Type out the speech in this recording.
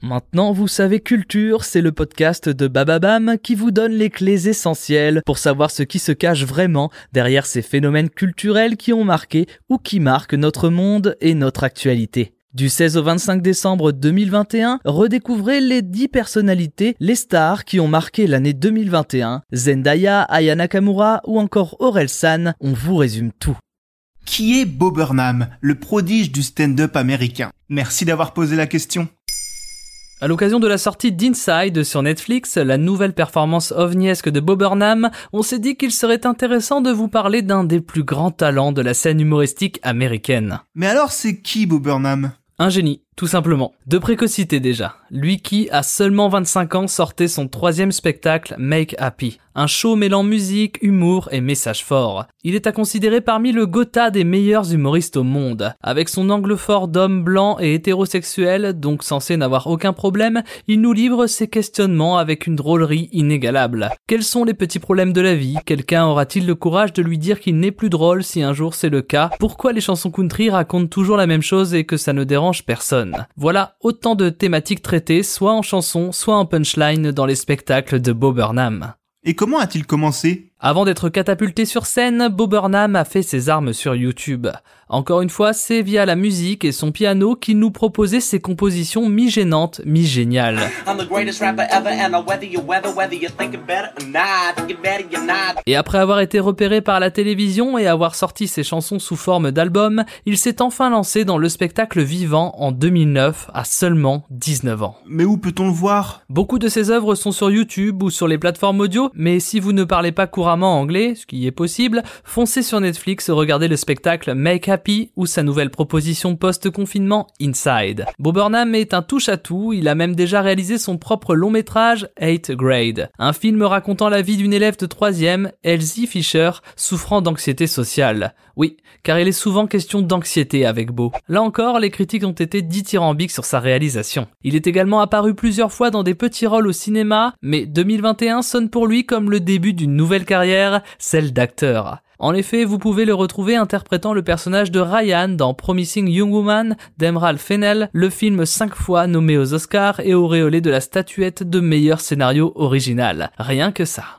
Maintenant, vous savez Culture, c'est le podcast de Bababam qui vous donne les clés essentielles pour savoir ce qui se cache vraiment derrière ces phénomènes culturels qui ont marqué ou qui marquent notre monde et notre actualité. Du 16 au 25 décembre 2021, redécouvrez les 10 personnalités, les stars qui ont marqué l'année 2021. Zendaya, Aya Nakamura ou encore Aurel San, on vous résume tout. Qui est Bob Burnham, le prodige du stand-up américain? Merci d'avoir posé la question. À l'occasion de la sortie d'Inside sur Netflix, la nouvelle performance ovniesque de Bob Burnham, on s'est dit qu'il serait intéressant de vous parler d'un des plus grands talents de la scène humoristique américaine. Mais alors c'est qui Bob Burnham? Un génie, tout simplement. De précocité déjà. Lui qui, à seulement 25 ans, sortait son troisième spectacle Make Happy un show mêlant musique, humour et message fort. Il est à considérer parmi le Gotha des meilleurs humoristes au monde. Avec son angle fort d'homme blanc et hétérosexuel, donc censé n'avoir aucun problème, il nous livre ses questionnements avec une drôlerie inégalable. Quels sont les petits problèmes de la vie? Quelqu'un aura-t-il le courage de lui dire qu'il n'est plus drôle si un jour c'est le cas? Pourquoi les chansons country racontent toujours la même chose et que ça ne dérange personne? Voilà autant de thématiques traitées, soit en chanson, soit en punchline dans les spectacles de Bob Burnham. Et comment a-t-il commencé? Avant d'être catapulté sur scène, Bob Burnham a fait ses armes sur YouTube. Encore une fois, c'est via la musique et son piano qu'il nous proposait ses compositions mi-gênantes, mi-géniales. Et après avoir été repéré par la télévision et avoir sorti ses chansons sous forme d'album, il s'est enfin lancé dans le spectacle vivant en 2009 à seulement 19 ans. Mais où peut-on le voir? Beaucoup de ses œuvres sont sur YouTube ou sur les plateformes audio, mais si vous ne parlez pas couramment anglais, ce qui est possible, foncez sur Netflix et regardez le spectacle Make Happy ou sa nouvelle proposition post-confinement Inside. Bob Burnham est un touche-à-tout, il a même déjà réalisé son propre long métrage 8 Grade, un film racontant la vie d'une élève de 3ème, Elsie Fisher, souffrant d'anxiété sociale. Oui, car il est souvent question d'anxiété avec Beau. Là encore, les critiques ont été dithyrambiques sur sa réalisation. Il est également apparu plusieurs fois dans des petits rôles au cinéma, mais 2021 sonne pour lui comme le début d'une nouvelle carrière, celle d'acteur. En effet, vous pouvez le retrouver interprétant le personnage de Ryan dans Promising Young Woman d'Emerald Fennell, le film 5 fois nommé aux Oscars et auréolé de la statuette de meilleur scénario original. Rien que ça.